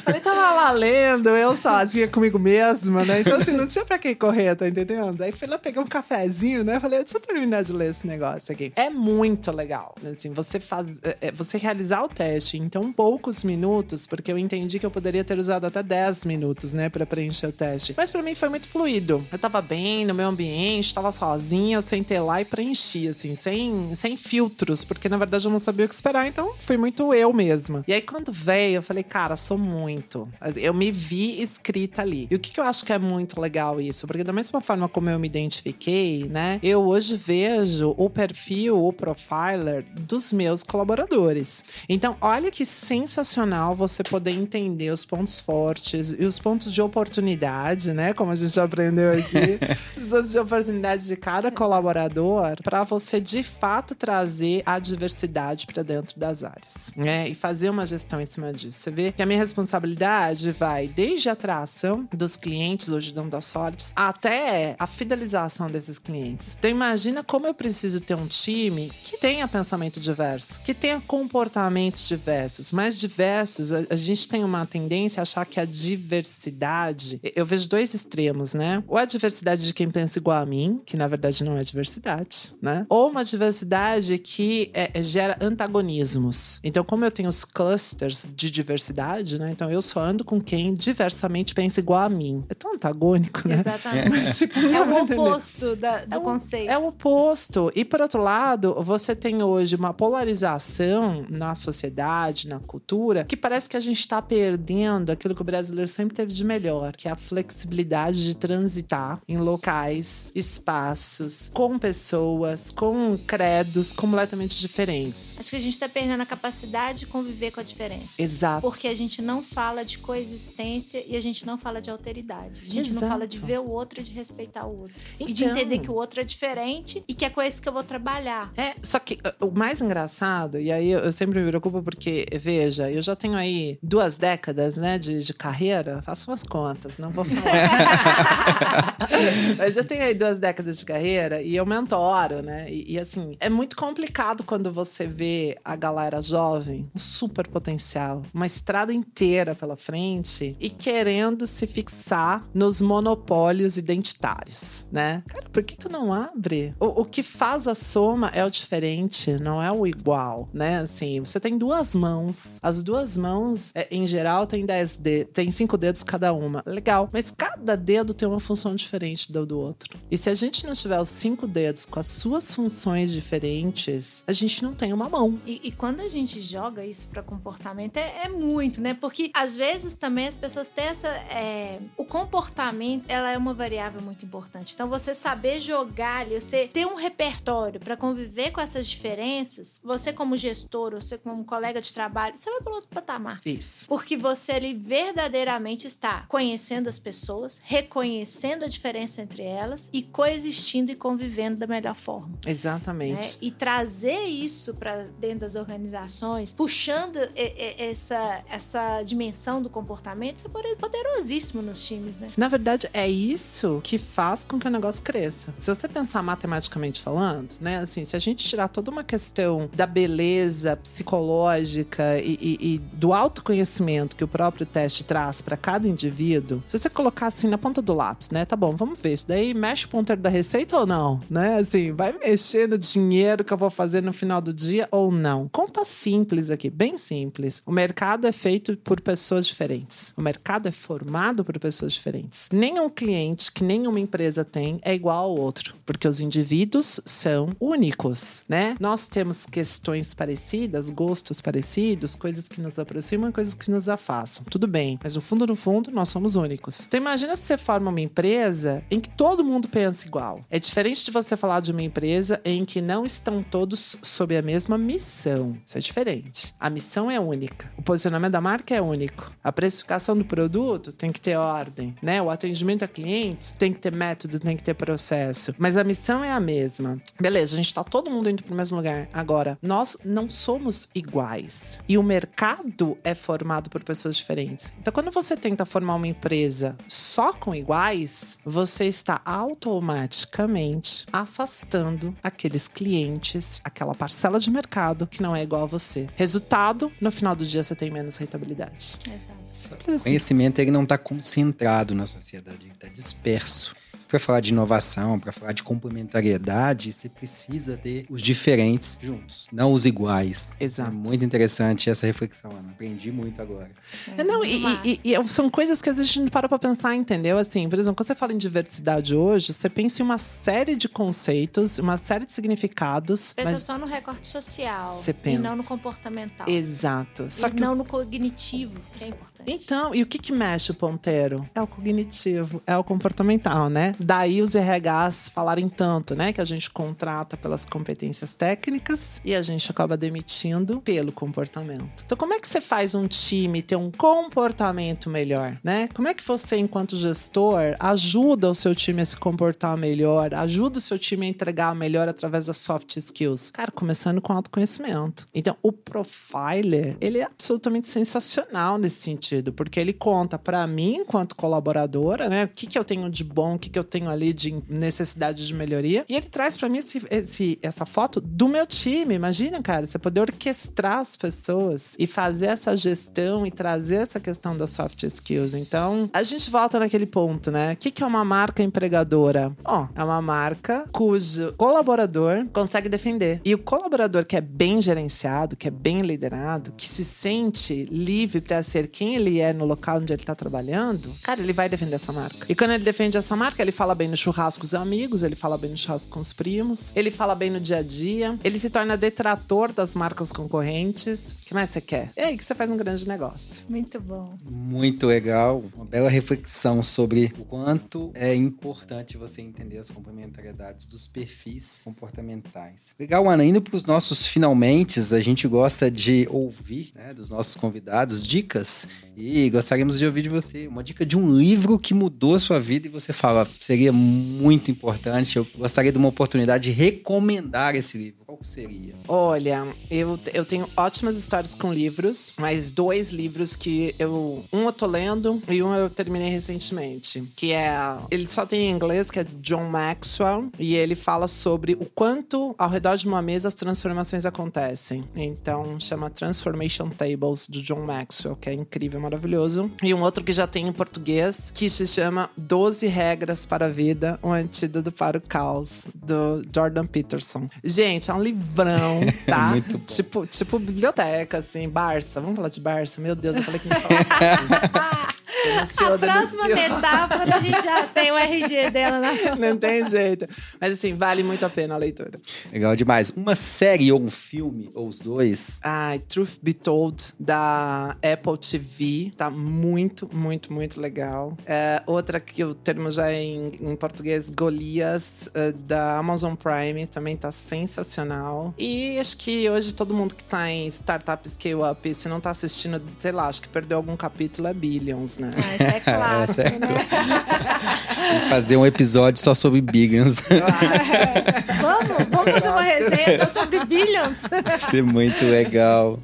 Falei, tava lá lendo, eu sozinha comigo mesma, né? Então, assim, não tinha pra quem correr, tá entendendo? Aí fui lá pegar um cafezinho, né? Falei, deixa eu terminar de ler esse negócio aqui. É muito legal, assim, você faz, é, é, você realizar o teste em tão poucos minutos, porque eu entendi que eu poderia ter usado até 10 minutos, né, pra preencher o teste. Mas pra mim foi muito fluido. Eu tava bem no meu ambiente, tava sozinha, eu sentei lá e preenchi, assim, sem, sem filtros, porque na verdade eu não sabia o que esperar, então fui muito eu mesma. E aí quando veio, eu falei, cara, abraçou muito. Eu me vi escrita ali. E o que, que eu acho que é muito legal isso? Porque da mesma forma como eu me identifiquei, né? Eu hoje vejo o perfil, o profiler dos meus colaboradores. Então, olha que sensacional você poder entender os pontos fortes e os pontos de oportunidade, né? Como a gente aprendeu aqui. os pontos de oportunidade de cada colaborador para você de fato trazer a diversidade para dentro das áreas, né? E fazer uma gestão em cima disso. Você vê que a minha responsabilidade vai desde a atração dos clientes, hoje dentro da Solids, até a fidelização desses clientes. Então imagina como eu preciso ter um time que tenha pensamento diverso, que tenha comportamentos diversos, mais diversos. A, a gente tem uma tendência a achar que a diversidade, eu vejo dois extremos, né? Ou a diversidade de quem pensa igual a mim, que na verdade não é diversidade, né? Ou uma diversidade que é, é, gera antagonismos. Então, como eu tenho os clusters de diversidade, né? Então eu só ando com quem diversamente pensa igual a mim. É tão antagônico, né?
Exatamente. Mas, tipo, é o oposto da, do
é o,
conceito.
É o oposto. E por outro lado, você tem hoje uma polarização na sociedade, na cultura, que parece que a gente está perdendo aquilo que o brasileiro sempre teve de melhor, que é a flexibilidade de transitar em locais, espaços, com pessoas, com credos completamente diferentes.
Acho que a gente está perdendo a capacidade de conviver com a diferença.
Exato.
Porque a gente não fala de coexistência e a gente não fala de alteridade. A gente
Exato.
não fala de ver o outro e de respeitar o outro.
Então,
E de entender que o outro é diferente e que é com esse que eu vou trabalhar.
É, só que uh, o mais engraçado, e aí eu, sempre me preocupo porque, veja, eu já tenho aí duas décadas, né, de, de carreira, faço umas contas, não vou falar. eu já tenho aí duas décadas de carreira e eu mentoro, né, e, e, assim, é muito complicado quando você vê a galera jovem, um super potencial, uma estrada inteira pela frente e querendo se fixar nos monopólios identitários, né? Cara, por que tu não abre? O, o que faz a soma é o diferente, não é o igual, né? Assim, você tem duas mãos. As duas mãos, é, em geral, tem 10 dedos, tem cinco dedos cada uma. Legal. Mas cada dedo tem uma função diferente do, do outro. E se a gente não tiver os cinco dedos com as suas funções diferentes, a gente não tem uma mão.
E, e quando a gente joga isso para comportamento, é, é, muito, né? Porque às vezes também as pessoas têm essa. É, o comportamento, ela é uma variável muito importante. Então, você saber jogar ali, você ter um repertório para conviver com essas diferenças, você como gestor, você como colega de trabalho, você vai para outro patamar.
Isso.
Porque você ali verdadeiramente está conhecendo as pessoas, reconhecendo a diferença entre elas e coexistindo e convivendo da melhor forma.
Exatamente.
Né? E trazer isso para dentro das organizações, puxando essa, essa dimensão do comportamento, isso é poderosíssimo nos times, né?
Na verdade, é isso que faz com que o negócio cresça. Se você pensar matematicamente falando, né? Assim, se a gente tirar toda uma questão da beleza psicológica e, e, e do autoconhecimento que o próprio teste traz para cada indivíduo, se você colocar assim na ponta do lápis, né? Tá bom, vamos ver isso daí mexe o ponteiro da receita ou não, né? Assim, vai mexer no dinheiro que eu vou fazer no final do dia ou não. Conta simples aqui, bem simples. O mercado é feito por pessoas diferentes. O mercado é formado por pessoas diferentes. Nenhum cliente que nenhuma empresa tem é igual ao outro, porque os indivíduos são únicos, né? Nós temos questões parecidas, gostos parecidos, coisas que nos aproximam e coisas que nos afastam. Tudo bem, mas no fundo, no fundo, nós somos únicos. Então imagina se você forma uma empresa em que todo mundo pensa igual. É diferente de você falar de uma empresa em que não estão todos sob a mesma missão. Isso é diferente. A missão é única. O posicionamento da marca é único. A precificação do produto tem que ter ordem, né? O atendimento a clientes tem que ter método, tem que ter processo. Mas a missão é a mesma. Beleza, a gente tá todo mundo indo pro mesmo lugar. Agora, nós não somos iguais. E o mercado é formado por pessoas diferentes. Então, quando você tenta formar uma empresa só com iguais, você está automaticamente afastando aqueles clientes, aquela parcela de mercado que não é igual a você. Resultado, no final do dia você tem menos rentabilidade.
Exato.
O conhecimento ele não está concentrado na sociedade, ele está disperso. Para falar de inovação, para falar de complementariedade, você precisa ter os diferentes juntos, não os iguais.
Exato.
É muito interessante essa reflexão, Ana. Aprendi muito agora.
É, não, e, e- e são coisas que às vezes a gente não para pra pensar, entendeu? Assim, por exemplo, quando você fala em diversidade hoje, você pensa em uma série de conceitos, uma série de significados.
Pensa
mas...
só no recorte social.
Você
E
pensa.
não no comportamental.
Exato. Só
e
que
não no cognitivo, que é importante.
Então, e o que, que mexe o ponteiro? É o cognitivo, é o comportamental, né? Daí os RHs falarem tanto, né? Que a gente contrata pelas competências técnicas e a gente acaba demitindo pelo comportamento. Então, como é que você faz um time ter um comportamento melhor, né? Como é que você, enquanto gestor, ajuda o seu time a se comportar melhor, ajuda o seu time a entregar melhor através das soft skills? Cara, começando com autoconhecimento. Então, o profiler, ele é absolutamente sensacional nesse sentido, porque ele conta pra mim, enquanto colaboradora, né, o que, que eu tenho de bom, o que, que eu tenho ali de necessidade de melhoria, e ele traz pra mim esse, esse- essa foto do meu time. Imagina, cara, você poder orquestrar as pessoas e fazer essa gestão e trazer essa questão das soft skills. Então, a gente volta naquele ponto, né? O que, que é uma marca empregadora? Ó, é uma marca cujo colaborador consegue defender. E o colaborador que é bem gerenciado, que é bem liderado, que se sente livre para ser quem ele é no local onde ele tá trabalhando, cara, ele vai defender essa marca. E quando ele defende essa marca, ele fala bem no churrasco com os amigos, ele fala bem no churrasco com os primos, ele fala bem no dia a dia, ele se torna detrator das marcas concorrentes. O que mais você quer? É aí que você faz um grande negócio.
Muito bom.
Muito legal, uma bela reflexão sobre o quanto é importante você entender as complementariedades dos perfis comportamentais. Legal, Ana, indo para os nossos finalmente, a gente gosta de ouvir né, dos nossos convidados dicas e gostaríamos de ouvir de você uma dica de um livro que mudou a sua vida e você fala, seria muito importante, eu gostaria de uma oportunidade de recomendar esse livro. Qual seria?
Olha, eu, eu tenho ótimas histórias com livros, mas dois livros que eu. Um eu tô lendo e um eu terminei recentemente. Que é. Ele só tem em inglês, que é John Maxwell. E ele fala sobre o quanto ao redor de uma mesa as transformações acontecem. Então chama Transformation Tables, do John Maxwell, que é incrível, maravilhoso. E um outro que já tem em português, que se chama 12 Regras para a Vida, um antídoto para o caos, do Jordan Peterson. Gente, é um livrão, tá?
Muito bom.
tipo, tipo biblioteca, assim, Barça. Vamos falar de Barça? Meu Deus, eu falei que não fala. Denunciou,
a próxima
denunciou.
metáfora a gente já tem o RG dela na
Não tem jeito. Mas assim, vale muito a pena a leitura.
Legal demais. Uma série ou um filme, ou os dois,
Ai, Truth Be Told, da Apple TV. Tá muito, muito, muito legal. É, outra que o termo já é em, em português, Golias, é, da Amazon Prime. Também tá sensacional. E acho que hoje todo mundo que tá em Startup Scale Up, se não tá assistindo, sei lá, acho que perdeu algum capítulo, é Billions, né?
Ah, esse é clássico,
Essa é
né?
fazer um episódio só sobre Bigans.
Vamos, vamos fazer uma resenha só sobre Billions.
Vai ser muito legal.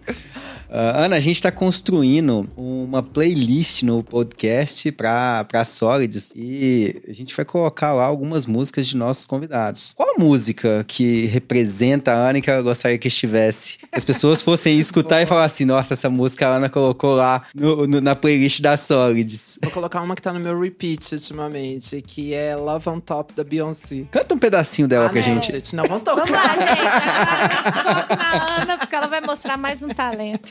Ah, Ana, a gente está construindo uma playlist no podcast para Solids e a gente vai colocar lá algumas músicas de nossos convidados. Qual a música que representa a Ana e que ela gostaria que estivesse? Que as pessoas fossem escutar e falar assim: nossa, essa música a Ana colocou lá no- no- na playlist da Solids.
Vou colocar uma que tá no meu repeat ultimamente, que é Love on Top da Beyoncé.
Canta um pedacinho dela pra
não,
gente.
não vão tocar.
Vamos lá, gente. Agora na Ana, porque ela vai mostrar mais um talento.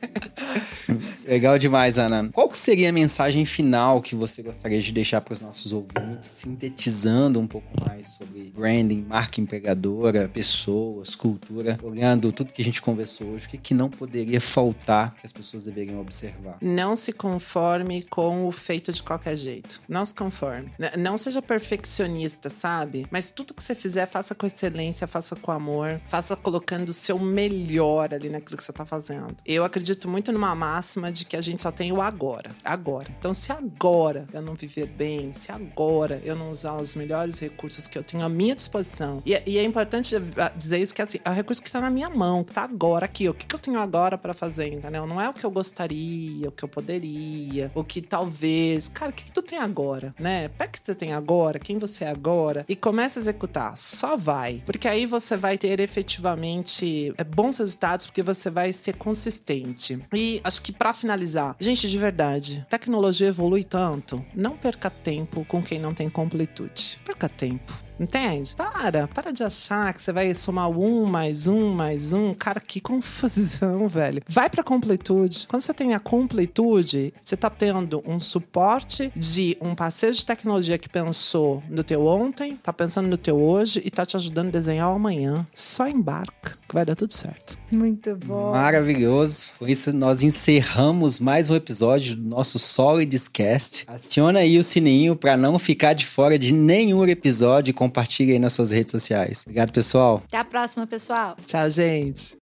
Legal demais, Ana. Qual que seria a mensagem final que você gostaria de deixar para os nossos ouvintes, sintetizando um pouco mais sobre branding, marca empregadora, pessoas, cultura, olhando tudo que a gente conversou hoje, o que, que não poderia faltar que as pessoas deveriam observar?
Não se conforme com o feito de qualquer jeito. Não se conforme. Não seja perfeccionista, sabe? Mas tudo que você fizer, faça com excelência, faça com amor, faça colocando o seu melhor ali naquilo que você tá fazendo. Eu acredito muito numa máxima de que a gente só tem o agora. Agora. Então, se agora eu não viver bem, se agora eu não usar os melhores recursos que eu tenho à minha disposição. E, e é importante dizer isso que assim, é o recurso que tá na minha mão, que tá agora aqui. O que, que eu tenho agora pra fazer, entendeu? Não é o que eu gostaria, o que eu poderia, o que talvez. Cara, o que, que tu tem agora, né? Pega o que você tem agora, quem você é agora, e começa a executar. Só vai. Porque aí você vai ter efetivamente é, bons resultados, porque você vai ser consistente. E acho que pra finalizar. Gente, de verdade, tecnologia evolui tanto. Não perca tempo com quem não tem completude. Perca tempo. Entende? Para, para de achar que você vai somar um mais um mais um. Cara, que confusão, velho. Vai pra completude. Quando você tem a completude, você tá tendo um suporte de um parceiro de tecnologia que pensou no teu ontem, tá pensando no teu hoje e tá te ajudando a desenhar o amanhã. Só embarca, que vai dar tudo certo.
Muito bom.
Maravilhoso. Por isso, nós encerramos mais um episódio do nosso Solids Cast. Aciona aí o sininho para não ficar de fora de nenhum episódio e compartilhe aí nas suas redes sociais. Obrigado, pessoal.
Até a próxima, pessoal.
Tchau, gente.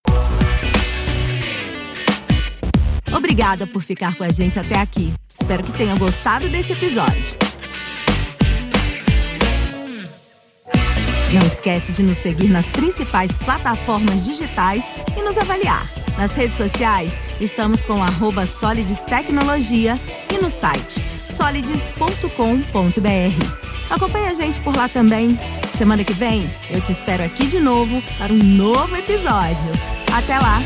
Obrigada por ficar com a gente até aqui. Espero que tenham gostado desse episódio. Não esquece de nos seguir nas principais plataformas digitais e nos avaliar. Nas redes sociais, estamos com arroba Solides Tecnologia e no site solides.com.br. Acompanhe a gente por lá também. Semana que vem, eu te espero aqui de novo para um novo episódio. Até lá!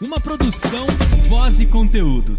Uma produção, voz e conteúdo.